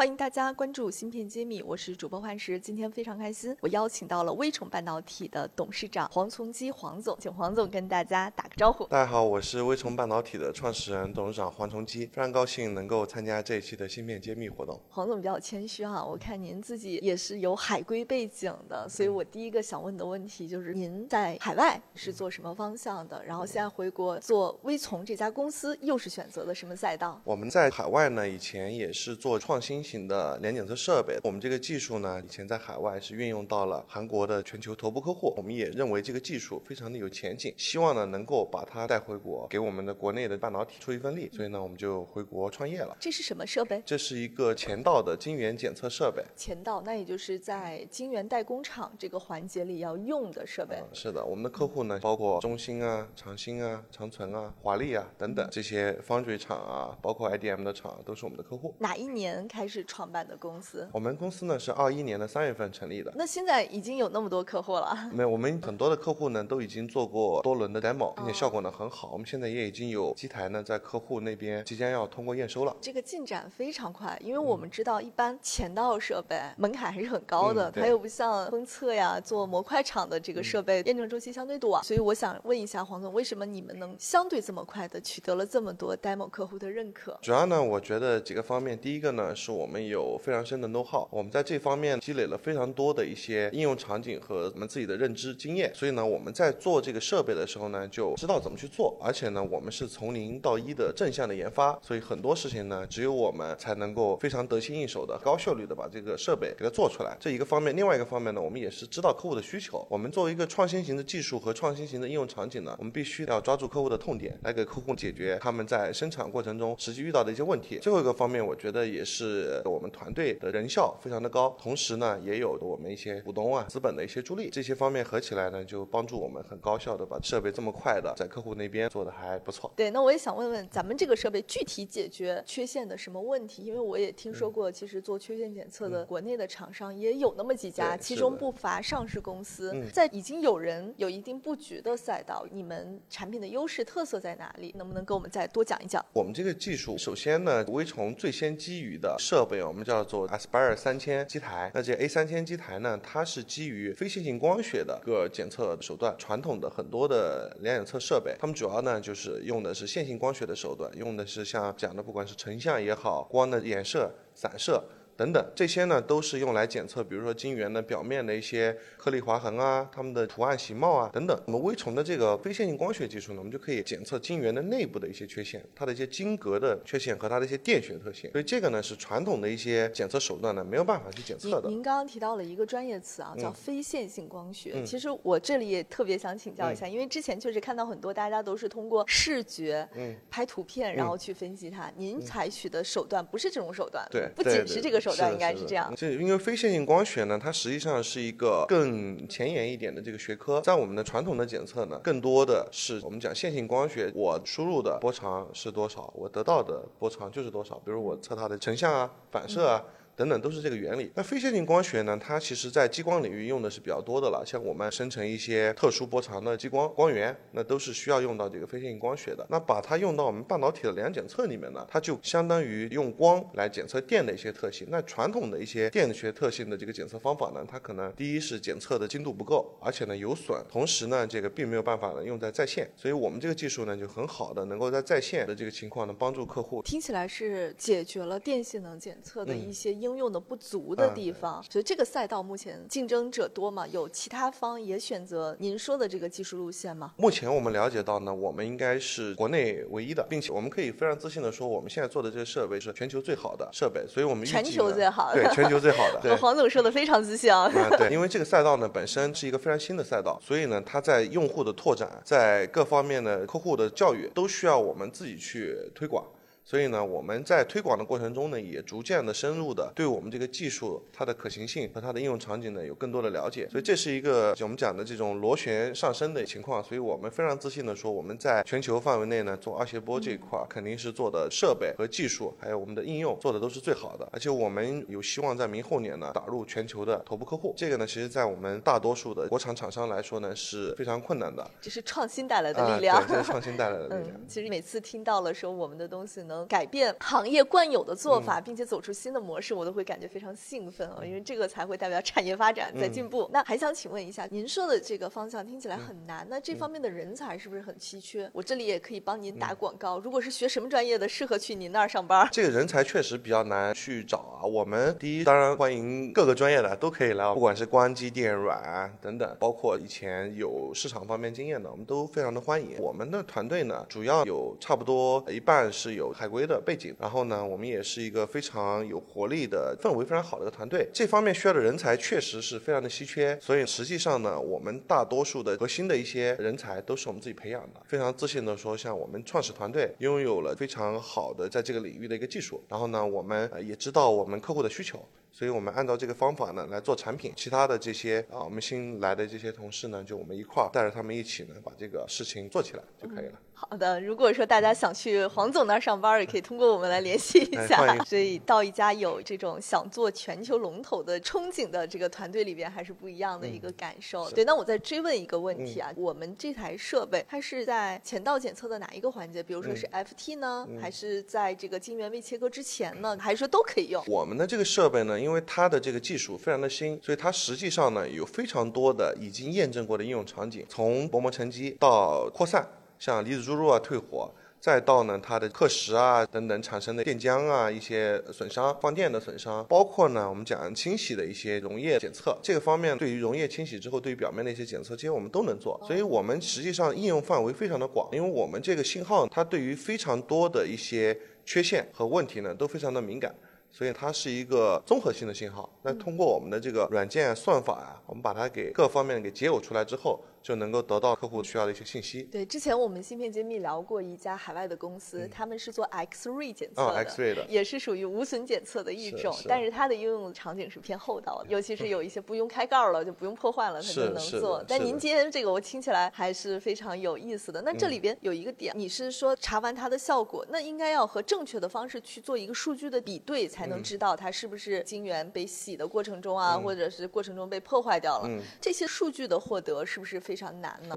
欢迎大家关注芯片揭秘，我是主播幻石。今天非常开心，我邀请到了微虫半导体的董事长黄从基黄总，请黄总跟大家打个招呼。大家好，我是微虫半导体的创始人、董事长黄从基，非常高兴能够参加这一期的芯片揭秘活动。黄总比较谦虚哈，我看您自己也是有海归背景的，所以我第一个想问的问题就是您在海外是做什么方向的？然后现在回国做微从这家公司，又是选择了什么赛道？我们在海外呢，以前也是做创新。型的联检测设备，我们这个技术呢，以前在海外是运用到了韩国的全球头部客户，我们也认为这个技术非常的有前景，希望呢能够把它带回国，给我们的国内的半导体出一份力，所以呢我们就回国创业了。这是什么设备？这是一个前道的晶圆检测设备。前道，那也就是在晶圆代工厂这个环节里要用的设备。是的，我们的客户呢，包括中芯啊、长芯啊、长存啊、华丽啊等等这些 foundry 厂啊，包括 IDM 的厂都是我们的客户。哪一年开始？是创办的公司，我们公司呢是二一年的三月份成立的。那现在已经有那么多客户了？没有，我们很多的客户呢都已经做过多轮的 demo，并且效果呢很好。我们现在也已经有机台呢在客户那边即将要通过验收了。这个进展非常快，因为我们知道一般前道设备门槛还是很高的，它又不像封测呀做模块厂的这个设备验证周期相对短。所以我想问一下黄总，为什么你们能相对这么快的取得了这么多 demo 客户的认可？主要呢，我觉得几个方面，第一个呢是。我我们有非常深的 know how，我们在这方面积累了非常多的一些应用场景和我们自己的认知经验，所以呢，我们在做这个设备的时候呢，就知道怎么去做，而且呢，我们是从零到一的正向的研发，所以很多事情呢，只有我们才能够非常得心应手的、高效率的把这个设备给它做出来。这一个方面，另外一个方面呢，我们也是知道客户的需求。我们作为一个创新型的技术和创新型的应用场景呢，我们必须要抓住客户的痛点，来给客户解决他们在生产过程中实际遇到的一些问题。最后一个方面，我觉得也是。我们团队的人效非常的高，同时呢，也有我们一些股东啊、资本的一些助力，这些方面合起来呢，就帮助我们很高效的把设备这么快的在客户那边做的还不错。对，那我也想问问，咱们这个设备具体解决缺陷的什么问题？因为我也听说过，其实做缺陷检测的国内的厂商也有那么几家，其中不乏上市公司。在已经有人有一定布局的赛道，你们产品的优势特色在哪里？能不能跟我们再多讲一讲？我们这个技术，首先呢，微虫最先基于的设设备。我们叫做 Aspire 三千机台，那这 A 三千机台呢，它是基于非线性光学的一个检测手段。传统的很多的量检测设备，它们主要呢就是用的是线性光学的手段，用的是像讲的，不管是成像也好，光的衍射、散射。等等，这些呢都是用来检测，比如说晶圆的表面的一些颗粒划痕啊，它们的图案形貌啊等等。我们微虫的这个非线性光学技术呢，我们就可以检测晶圆的内部的一些缺陷，它的一些晶格的缺陷和它的一些电学特性。所以这个呢是传统的一些检测手段呢没有办法去检测的。您刚刚提到了一个专业词啊，叫非线性光学。其实我这里也特别想请教一下，因为之前确实看到很多大家都是通过视觉拍图片，然后去分析它。您采取的手段不是这种手段，对，不仅是这个手段，应该是这样。这因为非线性光学呢，它实际上是一个更前沿一点的这个学科。在我们的传统的检测呢，更多的是我们讲线性光学，我输入的波长是多少，我得到的波长就是多少。比如我测它的成像啊、反射啊。等等都是这个原理。那非线性光学呢？它其实在激光领域用的是比较多的了。像我们生成一些特殊波长的激光光源，那都是需要用到这个非线性光学的。那把它用到我们半导体的量检测里面呢，它就相当于用光来检测电的一些特性。那传统的一些电学特性的这个检测方法呢，它可能第一是检测的精度不够，而且呢有损，同时呢这个并没有办法呢用在在线。所以我们这个技术呢就很好的能够在在线的这个情况呢帮助客户。听起来是解决了电性能检测的一些应用的不足。的地方，所以这个赛道目前竞争者多吗？有其他方也选择您说的这个技术路线吗？目前我们了解到呢，我们应该是国内唯一的，并且我们可以非常自信的说，我们现在做的这个设备是全球最好的设备。所以我们全球最好的，对，全球最好的。黄总说的非常自信啊。对，因为这个赛道呢本身是一个非常新的赛道，所以呢，它在用户的拓展，在各方面的客户的教育，都需要我们自己去推广。所以呢，我们在推广的过程中呢，也逐渐的深入的对我们这个技术它的可行性和它的应用场景呢有更多的了解。所以这是一个我们讲的这种螺旋上升的情况。所以我们非常自信的说，我们在全球范围内呢做二谐波这一块肯定是做的设备和技术，还有我们的应用做的都是最好的。而且我们有希望在明后年呢打入全球的头部客户。这个呢，其实在我们大多数的国产厂商来说呢是非常困难的。这是创新带来的力量，这是创新带来的力量。其实每次听到了说我们的东西能改变行业惯有的做法，并且走出新的模式，我都会感觉非常兴奋啊！因为这个才会代表产业发展在进步。那还想请问一下，您说的这个方向听起来很难，那这方面的人才是不是很稀缺？我这里也可以帮您打广告，如果是学什么专业的，适合去您那儿上班？这个人才确实比较难去找啊。我们第一当然欢迎各个专业的都可以来，不管是光机电软等等，包括以前有市场方面经验的，我们都非常的欢迎。我们的团队呢，主要有差不多一半是有海规的背景，然后呢，我们也是一个非常有活力的、氛围非常好的一个团队。这方面需要的人才确实是非常的稀缺，所以实际上呢，我们大多数的核心的一些人才都是我们自己培养的。非常自信的说，像我们创始团队拥有了非常好的在这个领域的一个技术，然后呢，我们也知道我们客户的需求。所以我们按照这个方法呢来做产品，其他的这些啊，我们新来的这些同事呢，就我们一块儿带着他们一起呢，把这个事情做起来就可以了。好的，如果说大家想去黄总那儿上班，也可以通过我们来联系一下。所以到一家有这种想做全球龙头的憧憬的这个团队里边，还是不一样的一个感受。对，那我再追问一个问题啊，我们这台设备它是在前道检测的哪一个环节？比如说是 FT 呢，还是在这个晶圆未切割之前呢？还是说都可以用？我们的这个设备呢，因为它的这个技术非常的新，所以它实际上呢有非常多的已经验证过的应用场景，从薄膜沉积到扩散。像离子注入啊、退火，再到呢它的刻蚀啊等等产生的电浆啊一些损伤、放电的损伤，包括呢我们讲清洗的一些溶液检测，这个方面对于溶液清洗之后对于表面的一些检测，其实我们都能做。所以我们实际上应用范围非常的广，因为我们这个信号它对于非常多的一些缺陷和问题呢都非常的敏感，所以它是一个综合性的信号。那通过我们的这个软件算法啊，我们把它给各方面给解耦出来之后。就能够得到客户需要的一些信息。对，之前我们芯片揭秘聊过一家海外的公司，他们是做 X-ray 检测的，X-ray 的，也是属于无损检测的一种，但是它的应用场景是偏厚道的，尤其是有一些不用开盖了就不用破坏了，它就能做。但您今天这个我听起来还是非常有意思的。那这里边有一个点，你是说查完它的效果，那应该要和正确的方式去做一个数据的比对，才能知道它是不是晶圆被洗的过程中啊，或者是过程中被破坏掉了。这些数据的获得是不是？非常难呢。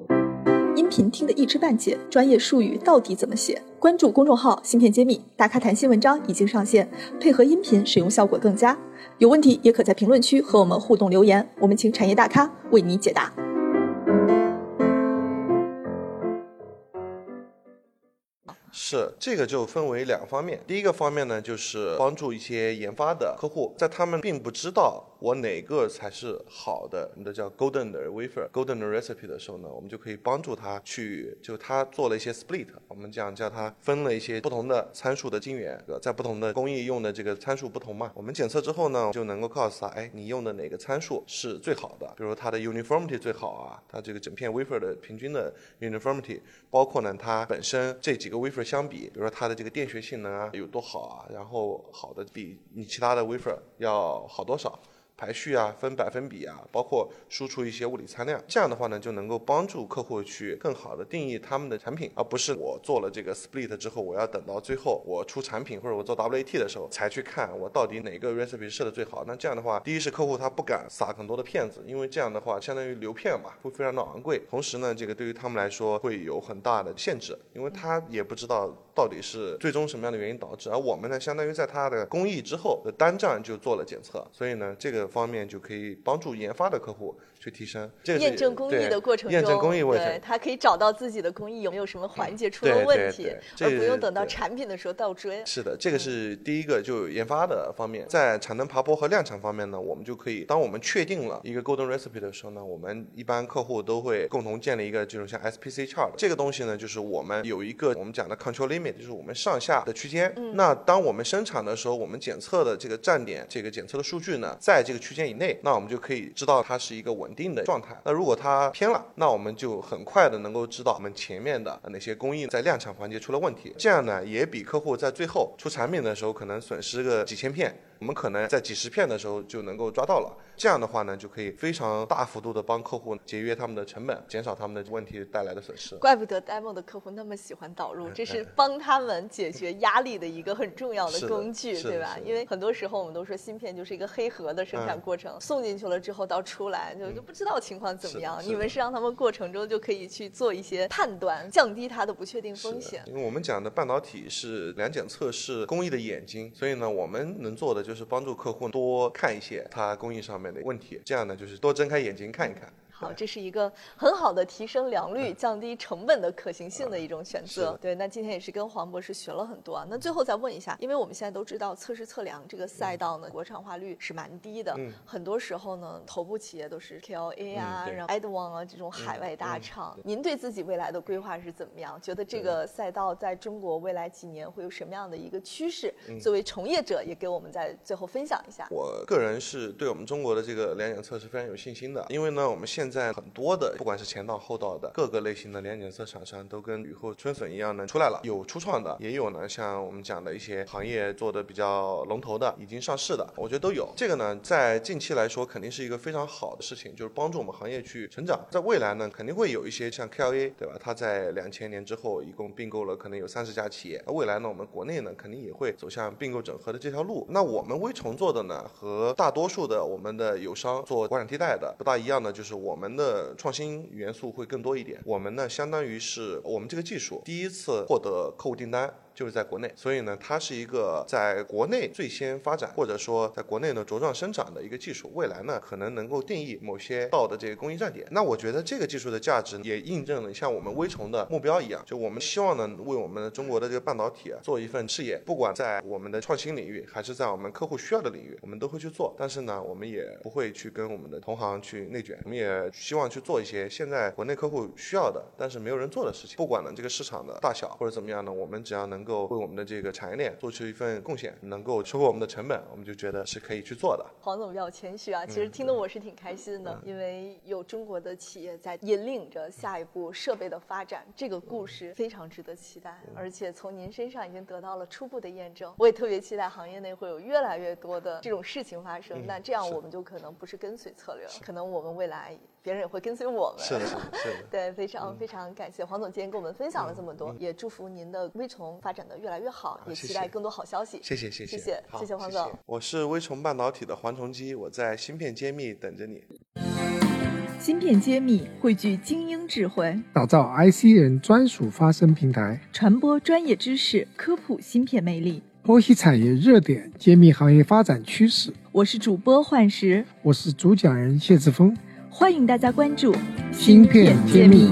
音频听得一知半解，专业术语到底怎么写？关注公众号“芯片揭秘”，大咖谈新文章已经上线，配合音频使用效果更佳。有问题也可在评论区和我们互动留言，我们请产业大咖为你解答。是这个就分为两个方面，第一个方面呢，就是帮助一些研发的客户，在他们并不知道我哪个才是好的，你的叫 golden 的 wafer，golden recipe 的时候呢，我们就可以帮助他去，就他做了一些 split，我们讲叫他分了一些不同的参数的晶圆，在不同的工艺用的这个参数不同嘛，我们检测之后呢，就能够告诉他，哎，你用的哪个参数是最好的，比如它的 uniformity 最好啊，它这个整片 wafer 的平均的 uniformity，包括呢它本身这几个 wafer。相比，比如说它的这个电学性能啊有多好啊，然后好的比你其他的 wafer 要好多少。排序啊，分百分比啊，包括输出一些物理参量，这样的话呢，就能够帮助客户去更好的定义他们的产品，而不是我做了这个 split 之后，我要等到最后我出产品或者我做 WAT 的时候才去看我到底哪个 recipe 设的最好。那这样的话，第一是客户他不敢撒很多的片子，因为这样的话相当于流片嘛，会非常的昂贵。同时呢，这个对于他们来说会有很大的限制，因为他也不知道到底是最终什么样的原因导致。而我们呢，相当于在他的工艺之后的单站就做了检测，所以呢，这个。方面就可以帮助研发的客户去提升验证工艺的过程中，验证工艺过程，他可以找到自己的工艺有没有什么环节出了问题，而不用等到产品的时候倒追。是的，这个是第一个，就研发的方面，在产能爬坡和量产方面呢，我们就可以，当我们确定了一个 golden recipe 的时候呢，我们一般客户都会共同建立一个这种像 SPC chart 这个东西呢，就是我们有一个我们讲的 control limit，就是我们上下的区间。那当我们生产的时候，我们检测的这个站点，这个检测的数据呢，在这个区间以内，那我们就可以知道它是一个稳定的状态。那如果它偏了，那我们就很快的能够知道我们前面的哪些工艺在量产环节出了问题。这样呢，也比客户在最后出产品的时候可能损失个几千片。我们可能在几十片的时候就能够抓到了，这样的话呢，就可以非常大幅度的帮客户节约他们的成本，减少他们的问题带来的损失。怪不得 demo 的客户那么喜欢导入，这是帮他们解决压力的一个很重要的工具，对吧？因为很多时候我们都说芯片就是一个黑盒的生产过程，送进去了之后到出来就就不知道情况怎么样。你们是让他们过程中就可以去做一些判断，降低它的不确定风险。因为我们讲的半导体是两检测试工艺的眼睛，所以呢，我们能做的就是就是帮助客户。多看一些它工艺上面的问题，这样呢就是多睁开眼睛看一看。好，这是一个很好的提升良率、降低成本的可行性的一种选择。对，那今天也是跟黄博士学了很多啊。那最后再问一下，因为我们现在都知道测试测量这个赛道呢，国产化率是蛮低的。嗯。很多时候呢，头部企业都是 KLA 啊，然后 Edwon 啊这种海外大厂。您对自己未来的规划是怎么样？觉得这个赛道在中国未来几年会有什么样的一个趋势？作为从业者，也给我们在最后分享一下。我个人是对我们中国的这个两检测试非常有信心的，因为呢，我们现在很多的，不管是前道后道的各个类型的联检测厂商，都跟雨后春笋一样呢出来了。有初创的，也有呢像我们讲的一些行业做的比较龙头的，已经上市的，我觉得都有。这个呢，在近期来说，肯定是一个非常好的事情，就是帮助我们行业去成长。在未来呢，肯定会有一些像 KLA，对吧？它在两千年之后，一共并购了可能有三十家企业。那未来呢，我们国内呢，肯定也会走向并购整合的这条路。那我们微虫做的呢，和大多数的我们的友商做国产替代的不大一样的，就是我们我们的。创新元素会更多一点。我们呢，相当于是我们这个技术第一次获得客户订单。就是在国内，所以呢，它是一个在国内最先发展，或者说在国内呢茁壮生长的一个技术。未来呢，可能能够定义某些道的这个工艺站点。那我觉得这个技术的价值也印证了像我们微虫的目标一样，就我们希望呢为我们的中国的这个半导体啊做一份事业，不管在我们的创新领域，还是在我们客户需要的领域，我们都会去做。但是呢，我们也不会去跟我们的同行去内卷，我们也希望去做一些现在国内客户需要的，但是没有人做的事情。不管呢这个市场的大小或者怎么样呢，我们只要能能够为我们的这个产业链做出一份贡献，能够收获我们的成本，我们就觉得是可以去做的。黄总比较谦虚啊，其实听得我是挺开心的，因为有中国的企业在引领着下一步设备的发展，这个故事非常值得期待。而且从您身上已经得到了初步的验证，我也特别期待行业内会有越来越多的这种事情发生。那这样我们就可能不是跟随策略了，可能我们未来。别人也会跟随我们，是的，是的，对，非常非常感谢黄总今天跟我们分享了这么多，也祝福您的微虫发展的越来越好，也期待更多好消息。谢谢，谢谢，谢谢，谢谢黄总。我是微虫半导体的黄崇基，我在芯片揭秘等着你。芯片揭秘汇聚精英智慧，打造 IC 人专属发声平台，传播专业知识，科普芯片魅力，剖析产业热点，揭秘行业发展趋势。我是主播幻石，我是主讲人谢志峰。欢迎大家关注《芯片揭秘》。